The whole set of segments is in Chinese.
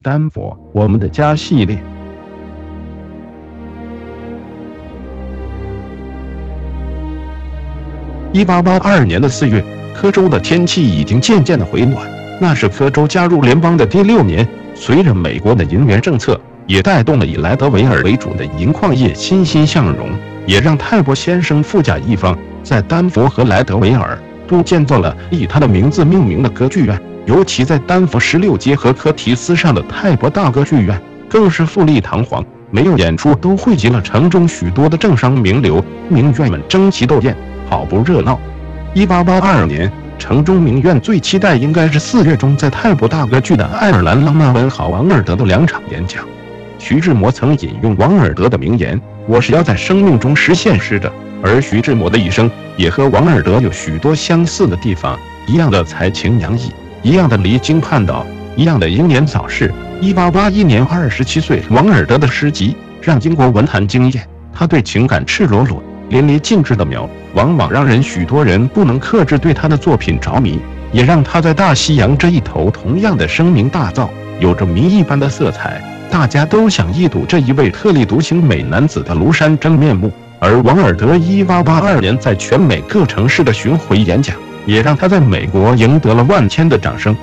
丹佛，我们的家系列。一八八二年的四月，科州的天气已经渐渐的回暖。那是科州加入联邦的第六年。随着美国的银元政策，也带动了以莱德维尔为主的银矿业欣欣向荣，也让泰伯先生富甲一方，在丹佛和莱德维尔都建造了以他的名字命名的歌剧院。尤其在丹佛十六街和科提斯上的泰伯大歌剧院，更是富丽堂皇。没有演出，都汇集了城中许多的政商名流，名媛们争奇斗艳，好不热闹。一八八二年，城中名媛最期待应该是四月中在泰伯大歌剧的爱尔兰浪漫文豪王尔德的两场演讲。徐志摩曾引用王尔德的名言：“我是要在生命中实现诗的。”而徐志摩的一生也和王尔德有许多相似的地方，一样的才情洋溢。一样的离经叛道，一样的英年早逝。一八八一年，二十七岁，王尔德的诗集让英国文坛惊艳。他对情感赤裸裸、淋漓尽致的描，往往让人许多人不能克制对他的作品着迷，也让他在大西洋这一头同样的声名大噪，有着谜一般的色彩。大家都想一睹这一位特立独行美男子的庐山真面目。而王尔德一八八二年在全美各城市的巡回演讲。也让他在美国赢得了万千的掌声。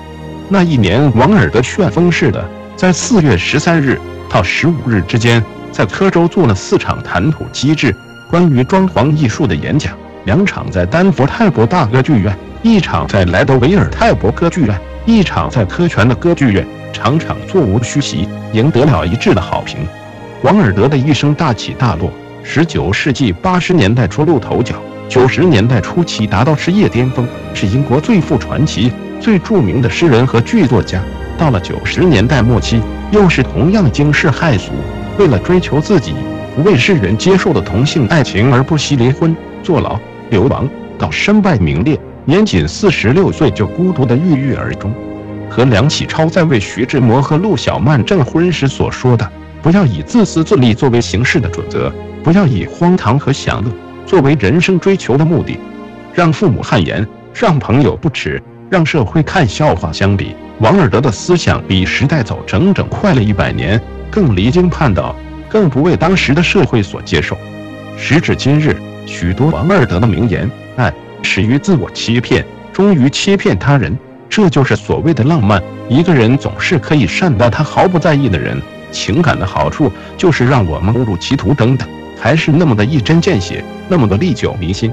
那一年，王尔德旋风似的，在四月十三日到十五日之间，在科州做了四场谈吐机智、关于装潢艺术的演讲，两场在丹佛泰伯大歌剧院，一场在莱德维尔泰伯歌剧院，一场在科泉的歌剧院，场场座无虚席，赢得了一致的好评。王尔德的一生大起大落，十九世纪八十年代初露头角。九十年代初期达到事业巅峰，是英国最富传奇、最著名的诗人和剧作家。到了九十年代末期，又是同样惊世骇俗，为了追求自己不为世人接受的同性爱情而不惜离婚、坐牢、流亡，到身败名裂，年仅四十六岁就孤独的郁郁而终。和梁启超在为徐志摩和陆小曼证婚时所说的：“不要以自私自利作为行事的准则，不要以荒唐和享乐。”作为人生追求的目的，让父母汗颜，让朋友不耻，让社会看笑话。相比，王尔德的思想比时代早整整快了一百年，更离经叛道，更不为当时的社会所接受。时至今日，许多王尔德的名言，爱始于自我欺骗，终于欺骗他人，这就是所谓的浪漫。一个人总是可以善待他毫不在意的人，情感的好处就是让我们误入歧途。等等。还是那么的一针见血，那么的历久弥新。